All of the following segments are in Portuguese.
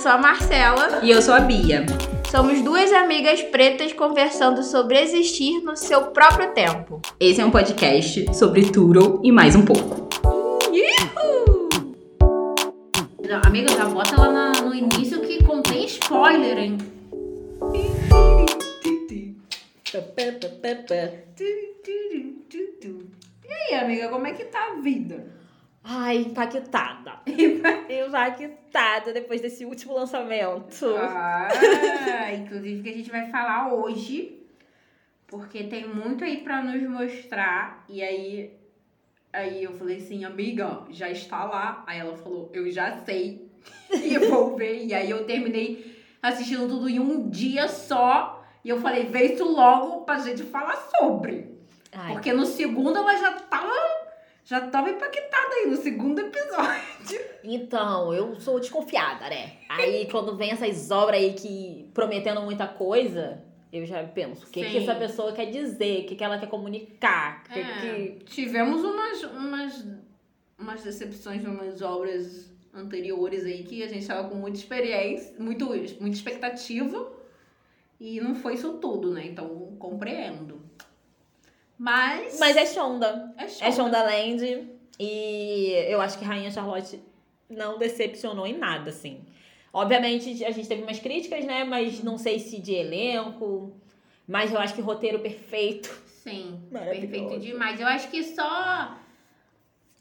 sou a Marcela. E eu sou a Bia. Somos duas amigas pretas conversando sobre existir no seu próprio tempo. Esse é um podcast sobre Turo e mais um pouco. Não, amiga, já bota lá na- no início que contém spoiler, hein? E aí, amiga, como é que tá a vida? Ai, impactada. impactada depois desse último lançamento. Ah, inclusive que a gente vai falar hoje, porque tem muito aí pra nos mostrar. E aí, aí eu falei assim, amiga, já está lá. Aí ela falou, eu já sei. E eu vou ver. E aí eu terminei assistindo tudo em um dia só. E eu falei, vê isso logo pra gente falar sobre. Ai, Porque no segundo ela já tava. Já tava impactada aí no segundo episódio. Então, eu sou desconfiada, né? Aí quando vem essas obras aí que prometendo muita coisa, eu já penso, o que, que essa pessoa quer dizer? O que, que ela quer comunicar? Que, É, que... Tivemos umas, umas, umas decepções umas obras anteriores aí que a gente tava com muita experiência, muito, muita expectativa. E não foi isso tudo, né? Então compreendo. Mas. Mas é Shonda. é. É Shonda Land. E eu acho que Rainha Charlotte não decepcionou em nada, assim. Obviamente, a gente teve umas críticas, né? Mas não sei se de elenco. Mas eu acho que roteiro perfeito. Sim, perfeito demais. Eu acho que só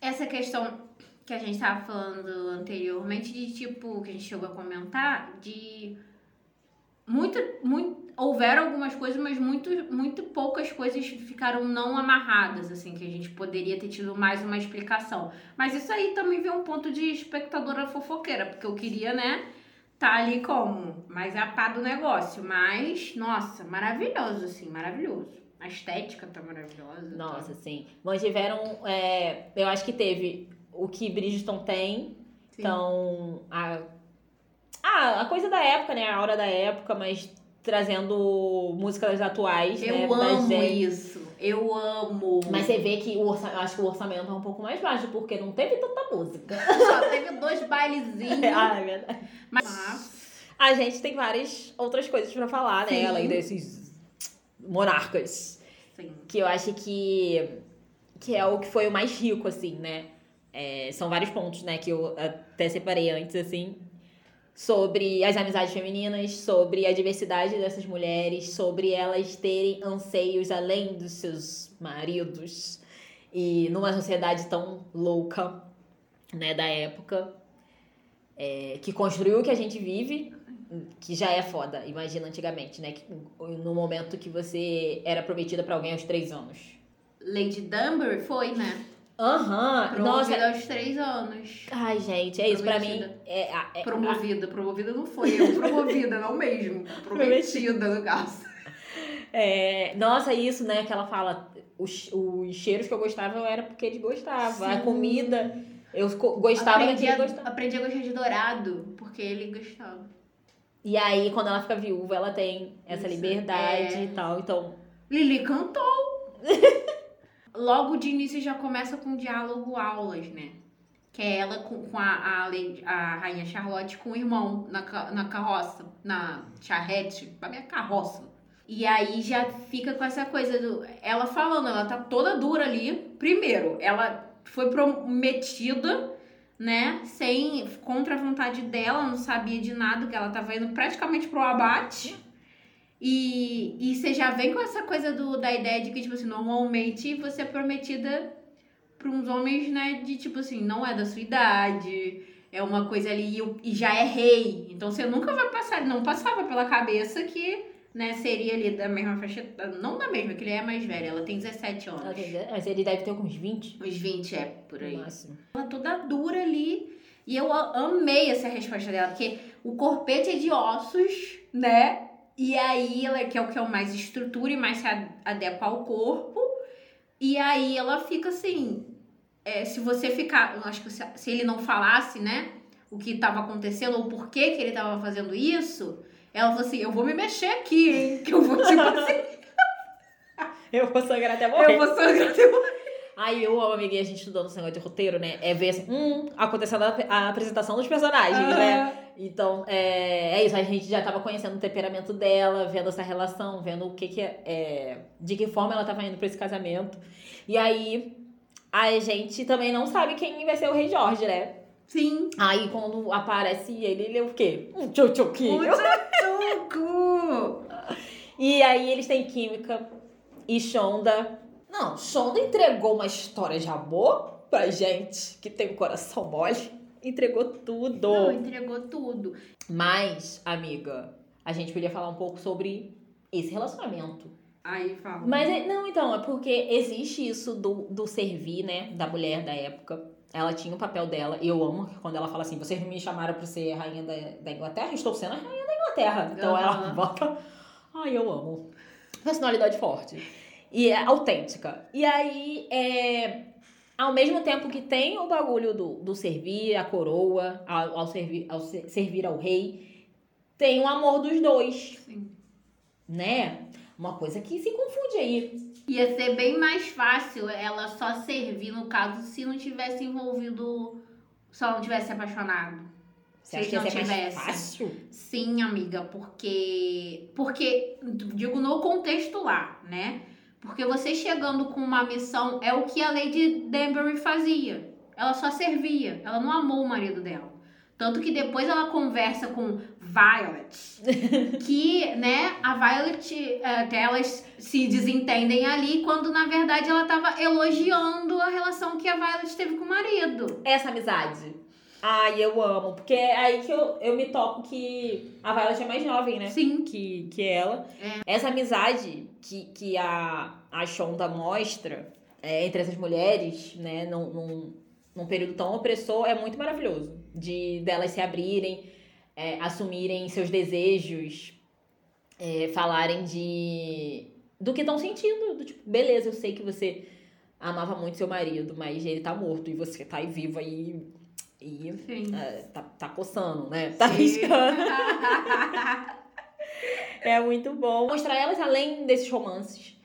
essa questão que a gente tava falando anteriormente, de tipo, que a gente chegou a comentar, de muito, muito, houveram algumas coisas, mas muito, muito poucas coisas ficaram não amarradas, assim, que a gente poderia ter tido mais uma explicação. Mas isso aí também vem um ponto de espectadora fofoqueira, porque eu queria, né, tá ali como mais a pá do negócio. Mas, nossa, maravilhoso, assim, maravilhoso. A estética tá maravilhosa. Nossa, sim. Mantiveram. é, eu acho que teve o que Bridgerton tem. Sim. Então, a, ah, a coisa da época, né? A hora da época, mas trazendo músicas atuais, né? Eu da amo isso. Eu amo. Mas você vê que o orça... eu acho que o orçamento é um pouco mais baixo, porque não teve tanta música. só teve dois bailezinhos. ah, é verdade. Mas. A gente tem várias outras coisas pra falar, né? Sim. Além desses monarcas. Sim. que eu acho que que é o que foi o mais rico assim né É, são vários pontos né que eu até separei antes assim sobre as amizades femininas sobre a diversidade dessas mulheres sobre elas terem anseios além dos seus maridos e numa sociedade tão louca né da época é, que construiu o que a gente vive que já é foda, imagina antigamente, né? Que, no momento que você era prometida pra alguém aos três anos. Lady Dunbury foi, né? Aham, nossa. Promovida aos três anos. Ai, gente, é isso. Pra mim, é, a- é- Promovida. Promovida não foi eu. Promovida, não mesmo. Prometida, no caso. é, nossa, isso, né? Que ela fala, os, os cheiros que eu gostava era porque ele gostava. A Sim. comida, eu gostava aprendi, a, gostava. aprendi a gostar de dourado, porque ele gostava. E aí, quando ela fica viúva, ela tem essa Isso, liberdade é. e tal. Então, Lili cantou. Logo de início já começa com diálogo aulas, né? Que é ela com, com a, a, a Rainha Charlotte com o irmão na, na carroça, na charrete, a minha carroça. E aí já fica com essa coisa do. Ela falando, ela tá toda dura ali. Primeiro, ela foi prometida, né? Sem. contra a vontade dela, não sabia de nada, que ela tava indo praticamente pro abate. E, e você já vem com essa coisa do, da ideia de que, tipo assim, normalmente você é prometida pra uns homens, né, de tipo assim, não é da sua idade, é uma coisa ali e, já é rei. Então você nunca vai passar, não passava pela cabeça que, né, seria ali da mesma faixa, não da mesma, que ele é mais velho, ela tem 17 anos. tem- mas ele deve ter uns 20 Uns 20 é, por aí máximo. ela toda dura ali. E eu amei essa resposta dela, porque o corpete é de ossos, né? E aí ela que é o que é o mais estrutura e mais se adequa ao corpo. E aí ela fica assim. é, se você ficar. Eu acho que se, se ele não falasse, né? O que estava acontecendo, ou por que, que ele estava fazendo isso, ela falou assim: eu vou me mexer aqui, hein? Que eu vou tipo assim. Eu vou sangrar até morrer. eu vou sangrar até Aí eu amiga, e a gente estudou no negócio de roteiro, né? É ver assim, hum, acontecendo a, a apresentação dos personagens, né? Então, é, é isso. A gente já tava conhecendo o temperamento dela, vendo essa relação, vendo o que que é, é de que forma ela tava indo pra esse casamento. E aí, a gente também não sabe quem vai ser o rei Jorge, né? Sim. Aí, quando aparece ele, ele é o quê? Um tchutchuquinho. Tucu! E aí, eles têm química. E Shonda... Não, Shonda entregou uma história de amor pra gente que tem o coração mole. Entregou tudo. Não, entregou tudo. Mas, amiga, a gente podia falar um pouco sobre esse relacionamento. Aí fala. Mas, é- não, então, é porque existe isso do, do servir, né, da mulher da época. Ela tinha o papel dela, e eu amo quando ela fala assim: vocês me chamaram pra ser rainha da, da Inglaterra? Estou sendo a rainha da Inglaterra. Então ela Aham. bota. Ai, eu amo. Personalidade forte. E é autêntica. E aí, é. Ao mesmo tempo que tem o bagulho do, do servir a coroa, ao, ao servir, ao se- servir ao rei, tem o amor dos dois. Sim. Né? Uma coisa que se confunde aí. Ia ser bem mais fácil ela só servir, no caso, se não tivesse envolvido. Se ela não tivesse apaixonado. Você acha Se que não ser mais tivesse. fácil? Sim, amiga, porque. Porque, digo, no contexto lá, né? Porque você chegando com uma missão é o que a Lady Danbury fazia. Ela só servia, ela não amou o marido dela. Tanto que depois ela conversa com Violet, que, né, a Violet, eh, até elas se desentendem ali, quando na verdade ela tava elogiando a relação que a Violet teve com o marido. Essa amizade. Ai, eu amo. Porque é aí que eu, eu me toco que a Violet é mais jovem, né? Sim. Que, que ela. Essa amizade que, que a, a Shonda mostra é, entre essas mulheres, né? Num, num, num período tão opressor, é muito maravilhoso. De delas se abrirem, é, assumirem seus desejos, é, falarem de. do que estão sentindo. Do tipo, beleza, eu sei que você amava muito seu marido, mas ele tá morto e você tá aí viva e. e é, tá, tá coçando, né? Tá riscando. É muito bom. Mostrar elas além desses romances,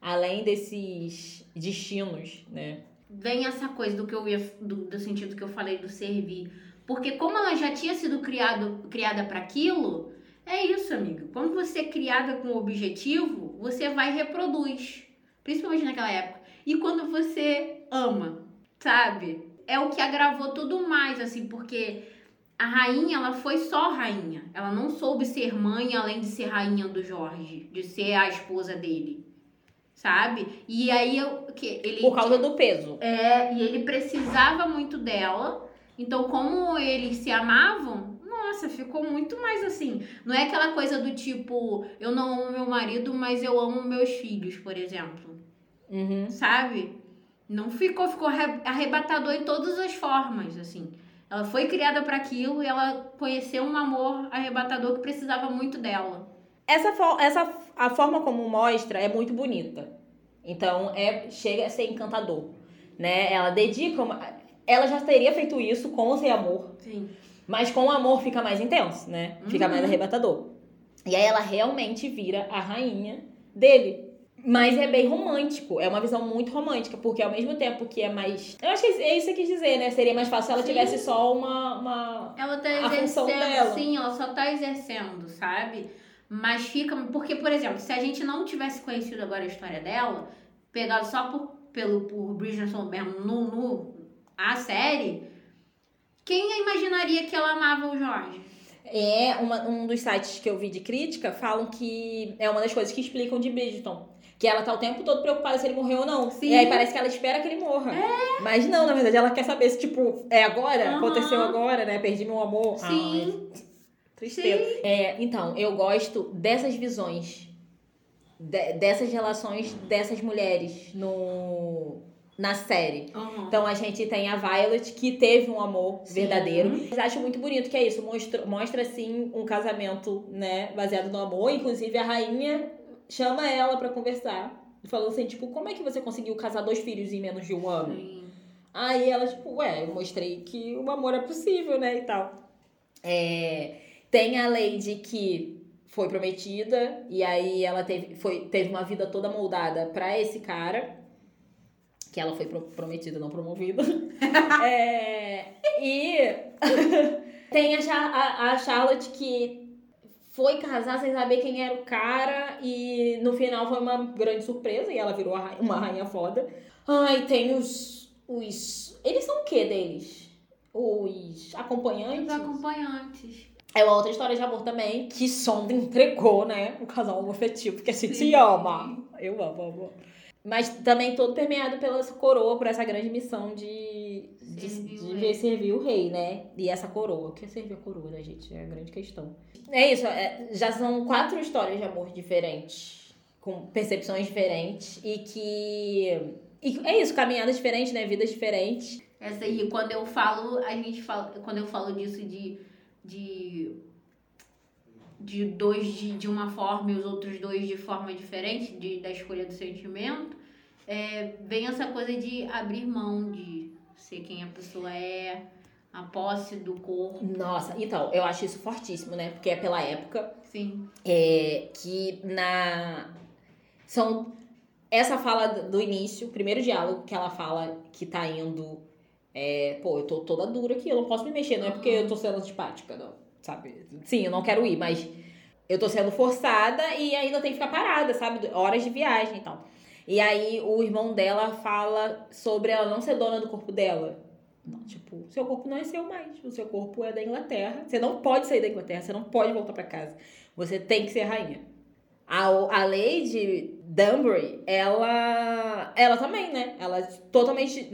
além desses destinos, né? vem essa coisa do que eu ia do, do sentido que eu falei do servir. Porque como ela já tinha sido criado, criada para aquilo, é isso, amiga. Quando você é criada com um objetivo, você vai e reproduz. Principalmente naquela época. E quando você ama, sabe? É o que agravou tudo mais, assim, porque a rainha, ela foi só rainha. Ela não soube ser mãe além de ser rainha do Jorge, de ser a esposa dele. Sabe? E aí eu, que ele Por causa do peso. é, e ele precisava muito dela. Então, como eles se amavam, nossa, ficou muito mais assim. Não é aquela coisa do tipo, eu não amo meu marido, mas eu amo meus filhos, por exemplo. Uhum. Sabe? Não ficou, ficou arre- arrebatador em todas as formas, assim. Ela foi criada para aquilo e ela conheceu um amor arrebatador que precisava muito dela. Essa, fo- essa a forma como mostra é muito bonita. Então, é chega a ser encantador, né? Ela dedica uma, ela já teria feito isso com ou sem amor, Sim. mas com o amor fica mais intenso, né? Fica Uhum. mais arrebatador. E aí ela realmente vira a rainha dele. Mas é bem romântico, é uma visão muito romântica, porque ao mesmo tempo que é mais. Eu acho que é isso que quis dizer, né? Seria mais fácil se ela Sim. tivesse só uma. uma... Ela tá exercendo, dela. sim, ela só tá exercendo, sabe? Mas fica. Porque, por exemplo, se a gente não tivesse conhecido agora a história dela, pegado só por, pelo, por Bridgerton mesmo no, no a série, quem imaginaria que ela amava o Jorge? É, uma- um dos sites que eu vi de crítica falam que é uma das coisas que explicam de Bridgerton. Que ela tá o tempo todo preocupada se ele morreu ou não. Sim. E aí parece que ela espera que ele morra. Mas não, na verdade, ela quer saber se, tipo, é agora? Aham. Aconteceu agora, né? Perdi meu amor. Sim. Ai, tristeza. É, então, eu gosto dessas visões. de- dessas relações dessas mulheres no, na série. Uhum. Então a gente tem a Violet, que teve um amor Sim. verdadeiro. Mas acho muito bonito que é isso. Mostra, mostra assim, um casamento, né, baseado no amor. Inclusive, a rainha chama ela pra conversar. Falou assim, tipo, como é que você conseguiu casar dois filhos em menos de um ano? Sim. Aí ela, tipo, ué, eu mostrei que o amor é possível, né, e tal. É, tem a Lady que foi prometida, e aí ela teve, foi, teve uma vida toda moldada pra esse cara. Que ela foi pro- prometida, não promovida. É, e tem a, a, a Charlotte que foi casar sem saber quem era o cara e no final foi uma grande surpresa e ela virou uma rainha foda. Ai, tem os. os eles são o que deles? Os acompanhantes? Os acompanhantes. É uma outra história de amor também, que Sonda entregou, né? O casal homoafetivo, porque a gente se ama. Eu amo, amo. Mas também todo permeado pela coroa, por essa grande missão de, Servir servir o rei, né? E essa coroa. O que é servir a coroa, né, gente? É a grande questão. É isso, é- já são quatro histórias de amor diferentes, com percepções diferentes, e que. E é isso, caminhadas diferentes, né? Vidas diferentes. Essa aí, quando eu falo, a gente fala, quando eu falo disso de de de dois de, de uma forma e os outros dois de forma diferente, de, da escolha do sentimento, é, vem essa coisa de abrir mão de ser quem a pessoa é, a posse do corpo. Nossa, então, eu acho isso fortíssimo, né? Porque é pela época. Sim. É, que na. São. Essa fala do início, o primeiro diálogo que ela fala que tá indo. É, pô, eu tô toda dura aqui, eu não posso me mexer, não é porque eu tô sendo antipática, não. Sabe? Sim, eu não quero ir, mas eu tô sendo forçada e ainda tem que ficar parada, sabe? Horas de viagem e tal. E aí o irmão dela fala sobre ela não ser dona do corpo dela. Não, tipo, seu corpo não é seu mais. O seu corpo é da Inglaterra. Você não pode sair da Inglaterra, você não pode voltar pra casa. Você tem que ser rainha. A, a Lady Dunbury, ela. Ela também, né? Ela é totalmente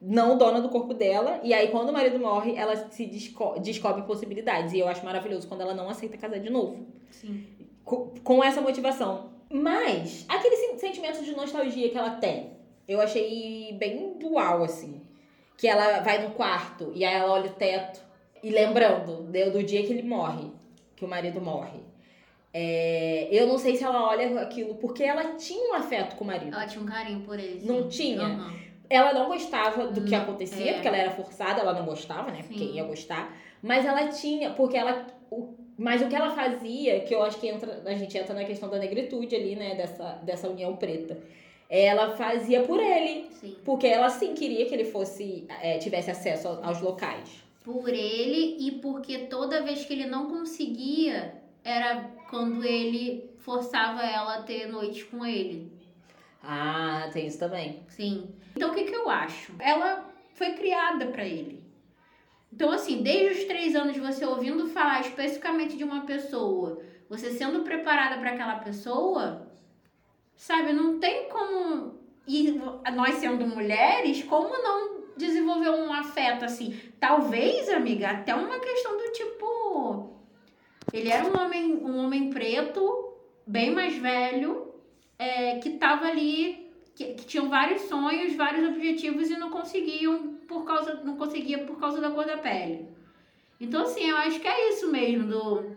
não dona do corpo dela. E aí, quando o marido morre, ela se desco- descobre possibilidades. E eu acho maravilhoso quando ela não aceita casar de novo. Sim. Com, com essa motivação. Mas, aquele sen- sentimento de nostalgia que ela tem, eu achei bem dual, assim. Que ela vai no quarto e aí ela olha o teto. E lembrando do, dia que ele morre, que o marido morre. É, eu não sei se ela olha aquilo porque ela tinha um afeto com o marido. Ela tinha um carinho por ele. Não sim. tinha? Aham. Ela não gostava do que Hum, acontecia, é. porque ela era forçada, ela não gostava, né? Porque Sim. ia gostar. Mas ela tinha, porque ela. O, mas o que ela fazia, que eu acho que entra, a gente entra na questão da negritude ali, né? Dessa, dessa união preta. Ela fazia por ele. Sim. Porque ela sim queria que ele fosse. é, tivesse acesso ao- aos locais. Por ele e porque toda vez que ele não conseguia, era quando ele forçava ela a ter noite com ele. Ah, tem isso também. Sim. Então o que, que eu acho? Ela foi criada pra ele. Então, assim, desde os três anos você ouvindo falar especificamente de uma pessoa, você sendo preparada para aquela pessoa, sabe, não tem como. E nós sendo mulheres, como não desenvolver um afeto assim? Talvez, amiga, até uma questão do tipo. Ele era um homem, um homem preto, bem mais velho, é, que tava ali que, que tinham vários sonhos, vários objetivos e não conseguiam por causa não conseguia por causa da cor da pele. Então assim, eu acho que é isso mesmo do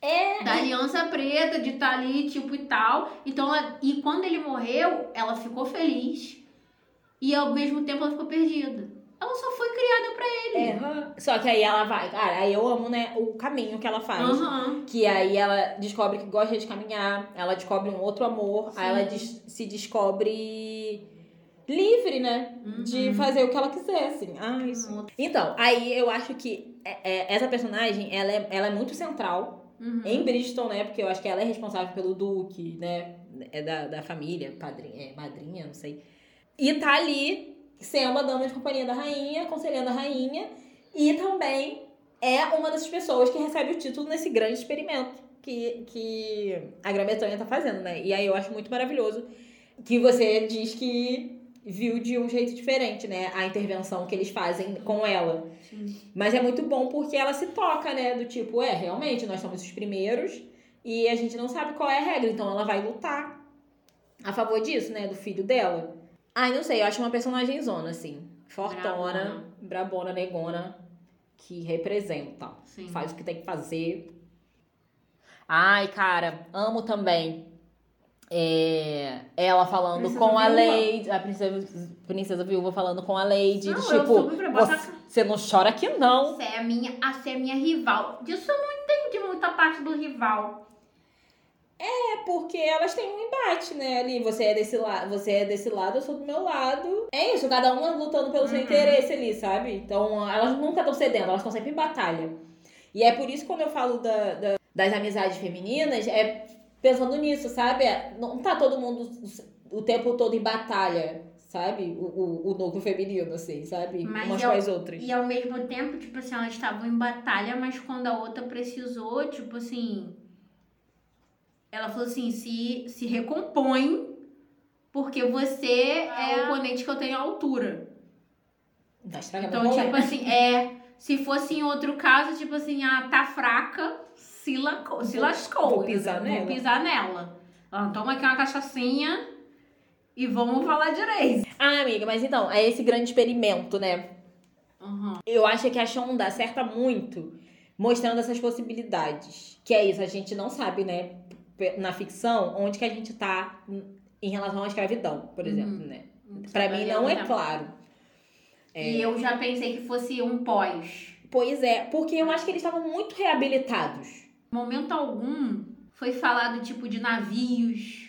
É. da aliança preta de estar ali tipo e tal. Então ela- e quando ele morreu, ela ficou feliz e ao mesmo tempo ela ficou perdida. Ela só foi criada pra ele. É, Só que aí ela vai. Cara, aí eu amo, né, o caminho que ela faz. Aham. Que aí ela descobre que gosta de caminhar, ela descobre um outro amor, aí ela des- se descobre livre, né? De Uhum. fazer o que ela quiser, assim. Ah, isso. Então, aí eu acho que é- é- essa personagem, ela é, ela é muito central Uhum. em Bristol, né? Porque eu acho que ela é responsável pelo Duque, né? É da, da família, padrinha, é, madrinha, não sei. E tá ali sendo a dama de companhia da rainha, aconselhando a rainha. E também é uma dessas pessoas que recebe o título nesse grande experimento que, que a Grã-Bretanha tá fazendo, né? E aí eu acho muito maravilhoso que você diz que viu de um jeito diferente, né? A intervenção que eles fazem com ela. Sim. Mas é muito bom porque ela se toca, né? Do tipo, é, realmente, nós somos os primeiros e a gente não sabe qual é a regra, então ela vai lutar a favor disso, né? Do filho dela. Ai, não sei, eu acho uma personagem zona, assim. Fortona, brabona, negona, que representa. Sim. Faz o que tem que fazer. Ai, cara, amo também. É, ela falando Princesa com a. Lady, a princesa, princesa viúva falando com a Lady, Não, tipo, soube pra botar- você, você não chora aqui não. Você é a minha, a ser a minha rival. Disso eu não entendi muita parte do rival. É porque elas têm um embate, né? Ali, você é desse lado, você é desse lado, eu sou do meu lado. É isso, cada uma lutando pelo seu Uhum. interesse ali, sabe? Então, elas nunca estão cedendo, elas estão sempre em batalha. E é por isso que quando eu falo da- da- das amizades femininas, é pensando nisso, sabe? É, Não tá todo mundo o tempo todo em batalha, sabe? O, o, o núcleo feminino, assim, sabe? Mas Umas eu- com as outras. E ao mesmo tempo, tipo assim, elas estavam em batalha, mas quando a outra precisou, tipo assim. Ela falou assim: se, se recompõe, porque você é o oponente que eu tenho à altura. Tá estragando Então, tipo assim, é. Se fosse em outro caso, tipo assim, ah, tá fraca, se, lacou, se lascou. vou pisar Vou nela. pisar nela. Ah, toma aqui uma cachaçinha e vamos falar direito. Ah, amiga, mas então, é esse grande experimento, né? Uhum. Eu acho que a Shonda acerta muito mostrando essas possibilidades. Que é isso, a gente não sabe, né, na ficção, onde que a gente tá em relação à escravidão, por exemplo, né? Pra mim não é claro. E eu já pensei que fosse um pós. Pois é, porque eu acho que eles estavam muito reabilitados. Momento algum foi falado tipo de navios,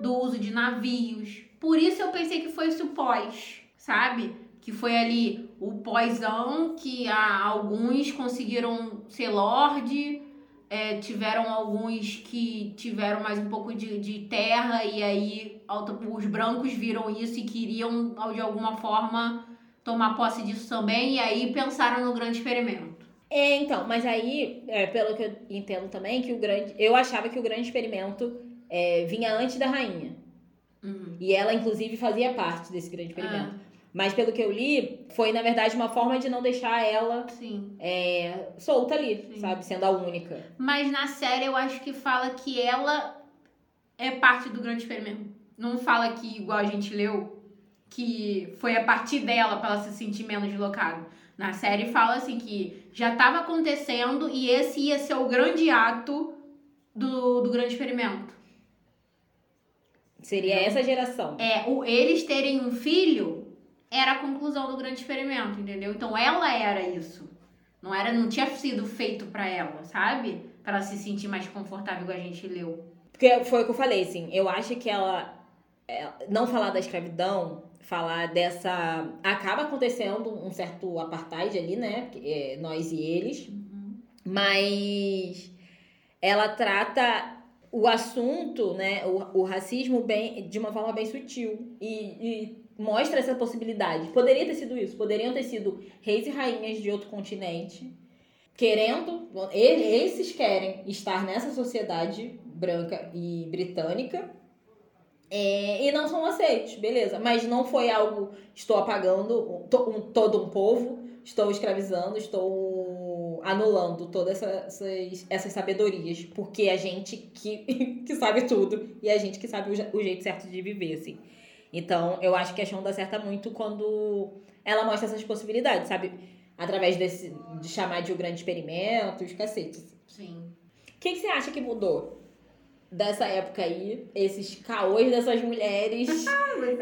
do uso de navios. Por isso eu pensei que fosse o pós, sabe? Que foi ali o pós-ão que ah, alguns conseguiram ser lorde, é, tiveram alguns que tiveram mais um pouco de, de terra e aí os brancos viram isso e queriam de alguma forma tomar posse disso também e aí pensaram no grande experimento. É, então, mas aí, é, pelo que eu entendo também, que o grande. Eu achava que o grande experimento é, vinha antes da rainha. Uhum. E ela, inclusive, fazia parte desse grande experimento. Mas pelo que eu li, foi, na verdade, uma forma de não deixar ela Ah, sim. é, solta ali, Sim. sabe? Sendo a única. Mas na série eu acho que fala que ela é parte do grande experimento. Não fala que, igual a gente leu, que foi a partir dela pra ela se sentir menos deslocada. Na série fala assim que já estava acontecendo e esse ia ser o grande ato do, do grande experimento. Seria essa geração. É, o, eles terem um filho era a conclusão do grande experimento, entendeu? Então ela era isso. Não era, não tinha sido feito pra ela, sabe? Pra ela se sentir mais confortável, igual a gente leu. Porque foi o que eu falei, assim. Eu acho que ela. é, não falar da escravidão, falar dessa. Acaba acontecendo um certo apartheid ali, né? É, nós e eles. Mas ela trata o assunto, né, o, o racismo bem, de uma forma bem sutil e, e mostra essa possibilidade. Poderia ter sido isso, poderiam ter sido reis e rainhas de outro continente querendo, ele- esses querem estar nessa sociedade branca e britânica é, e não são aceitos, beleza? Mas não foi algo estou apagando um- to- um- todo um povo, estou escravizando, estou anulando todas essa- essas, essas sabedorias, porque a gente que, que sabe tudo e a gente que sabe o, o jeito certo de viver, assim. Então, eu acho que a Shonda acerta muito quando ela mostra essas possibilidades, sabe? Através desse, de chamar de o grande experimento, os cacetes. Sim. O que, que você acha que mudou dessa época aí? Esses caôs dessas mulheres,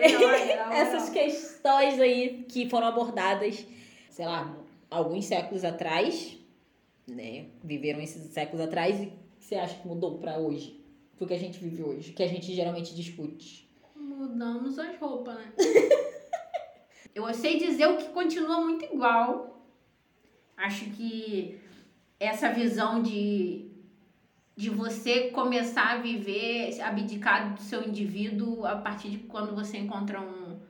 essas questões aí que foram abordadas, sei lá, alguns séculos atrás, né? Viveram esses séculos atrás e você acha que mudou pra hoje? Pro que a gente vive hoje, que a gente geralmente discute. Mudamos as roupas, né? Eu sei dizer o que continua muito igual. Acho que essa visão de, de você começar a viver, abdicar do seu indivíduo a partir de quando você encontra um,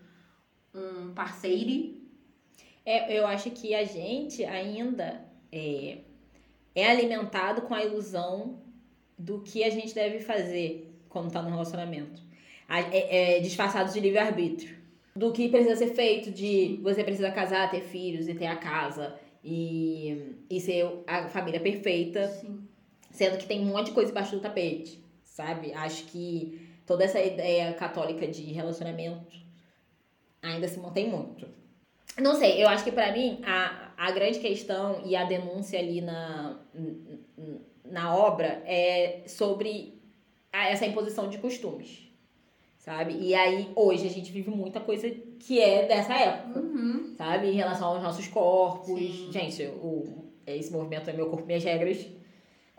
um parceiro. É, eu acho que a gente ainda é, é alimentado com a ilusão do que a gente deve fazer quando tá no relacionamento. É, é disfarçado de livre-arbítrio. Do que precisa ser feito, de você precisa casar, ter filhos e ter a casa e, e ser a família perfeita, Sim. Sendo que tem um monte de coisa embaixo do tapete, sabe? Acho que toda essa ideia católica de relacionamento ainda se mantém muito. Não sei, eu acho que pra mim a, a grande questão e a denúncia ali na, na obra é sobre essa imposição de costumes, sabe? E aí hoje a gente vive muita coisa que é dessa época, Uhum. sabe? Em relação aos nossos corpos. Sim. Gente, o, esse movimento é meu corpo, minhas regras.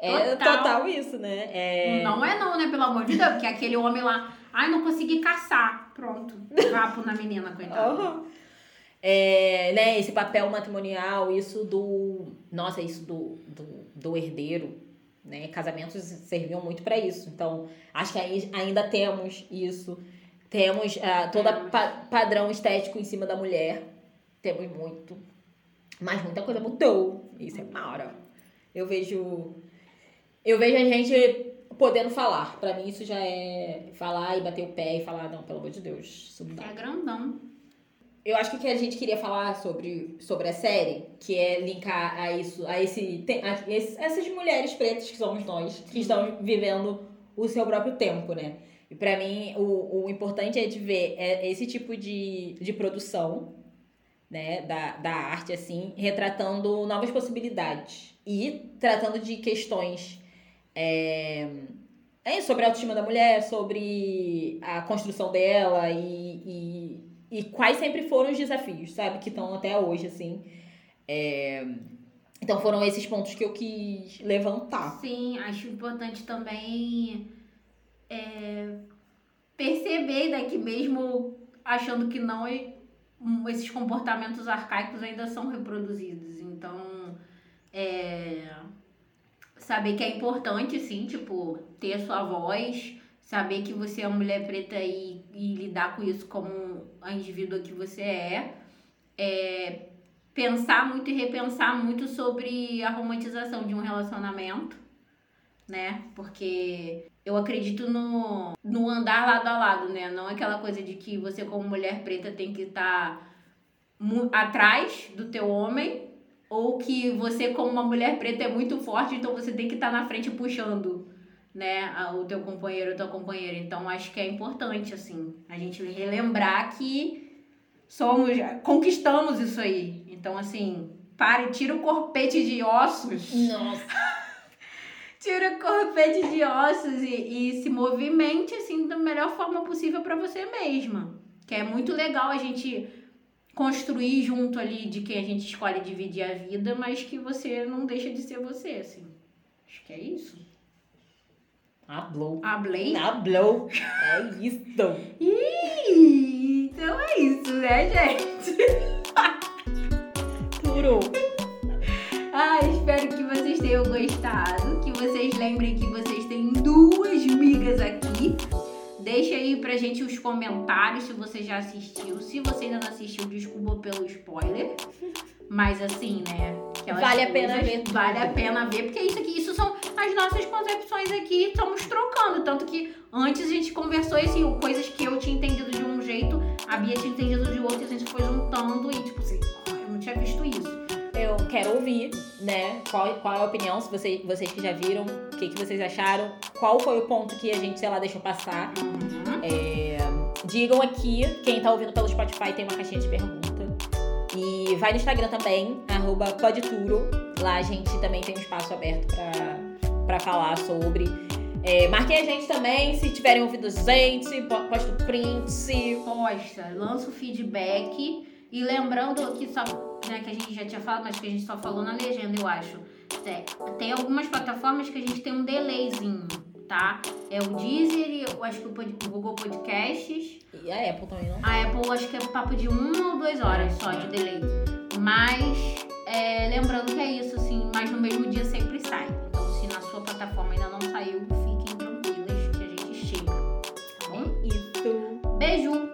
É Total. total, isso, né? É... Não é não, né? Pelo amor de Deus, porque aquele homem lá, ai, não consegui caçar. Pronto. Vapo na menina, coitada. Aham. É, né, esse papel matrimonial, isso do. Nossa, isso do, do, do herdeiro, né? Casamentos serviam muito para isso. Então, acho que ainda temos isso. Temos ah, todo pa- padrão estético em cima da mulher. Temos muito. Mas muita coisa mudou. Isso é mara. Eu vejo. Eu vejo a gente podendo falar. Pra mim, isso já é falar e bater o pé e falar, não, pelo amor de Deus, isso não dá. É grandão. Eu acho que o que a gente queria falar sobre, sobre a série, que é linkar a isso, a esse, a esse- essas mulheres pretas que somos nós, que estão vivendo o seu próprio tempo, né? E pra mim, o, o importante é de ver é esse tipo de, de produção, né, da, da arte, assim, retratando novas possibilidades e tratando de questões é, é sobre a autoestima da mulher, sobre a construção dela e, e, e quais sempre foram os desafios, sabe? Que estão até hoje, assim. É, Então foram esses pontos que eu quis levantar. Sim, acho importante também é, perceber né, que mesmo achando que não, e- um, esses comportamentos arcaicos ainda são reproduzidos. Então, é, saber que é importante, sim, tipo, ter a sua voz, saber que você é uma mulher preta e, e lidar com isso como a indivídua que você é. É, pensar muito e repensar muito sobre a romantização de um relacionamento, né? Porque eu acredito no, no andar lado a lado, né? Não aquela coisa de que você, como mulher preta, tem que estar atrás do teu homem, ou que você, como uma mulher preta, é muito forte, então você tem que estar na frente puxando. Né, o teu companheiro, a tua companheira. Então, acho que é importante, assim, a gente relembrar que somos, conquistamos isso aí. Então, assim, pare, tira o corpete de ossos. Nossa. Tira o corpete de ossos e, e se movimente, assim, da melhor forma possível pra você mesma. Que é muito legal a gente construir junto ali de quem a gente escolhe dividir a vida, mas que você não deixa de ser você, assim. Acho que é isso. Hablou. Hablei? Hablou. É isso. Ih, então é isso, né, gente? Puro. Ah, espero que vocês tenham gostado. Que vocês lembrem que vocês Deixa aí pra gente os comentários se você já assistiu. Se você ainda não assistiu, desculpa pelo spoiler. Mas assim, né? Vale a pena ver. Vale a pena ver, porque isso aqui, isso são as nossas concepções aqui, estamos trocando. Tanto que antes a gente conversou e assim, coisas que eu tinha entendido de um jeito, a Bia tinha entendido de outro, e a gente foi juntando e tipo assim, "Ah, eu não tinha visto isso. Eu quero ouvir, né? Qual, qual é a opinião, se você, vocês que já viram, o que, que vocês acharam, qual foi o ponto que a gente, sei lá, deixou passar. É, digam aqui, quem tá ouvindo pelo Spotify tem uma caixinha de pergunta. E vai no Instagram também, arroba podturo. Lá a gente também tem um espaço aberto pra, pra falar sobre. É, marquem a gente também, se tiverem ouvido gente, po- posta o print. posta, lança o feedback. E lembrando que só, né, que a gente já tinha falado, mas que a gente só falou na legenda, eu acho. É, tem algumas plataformas que a gente tem um delayzinho, tá? É o Deezer, eu acho que o Google Podcasts. E a Apple também, não? A Apple acho que é papo de uma ou duas horas só de delay. Mas é, lembrando que é isso, assim, mas no mesmo dia sempre sai. Então se na sua plataforma ainda não saiu, fiquem tranquilas que a gente chega. Tá bom? Isso. Beijo! Beijo.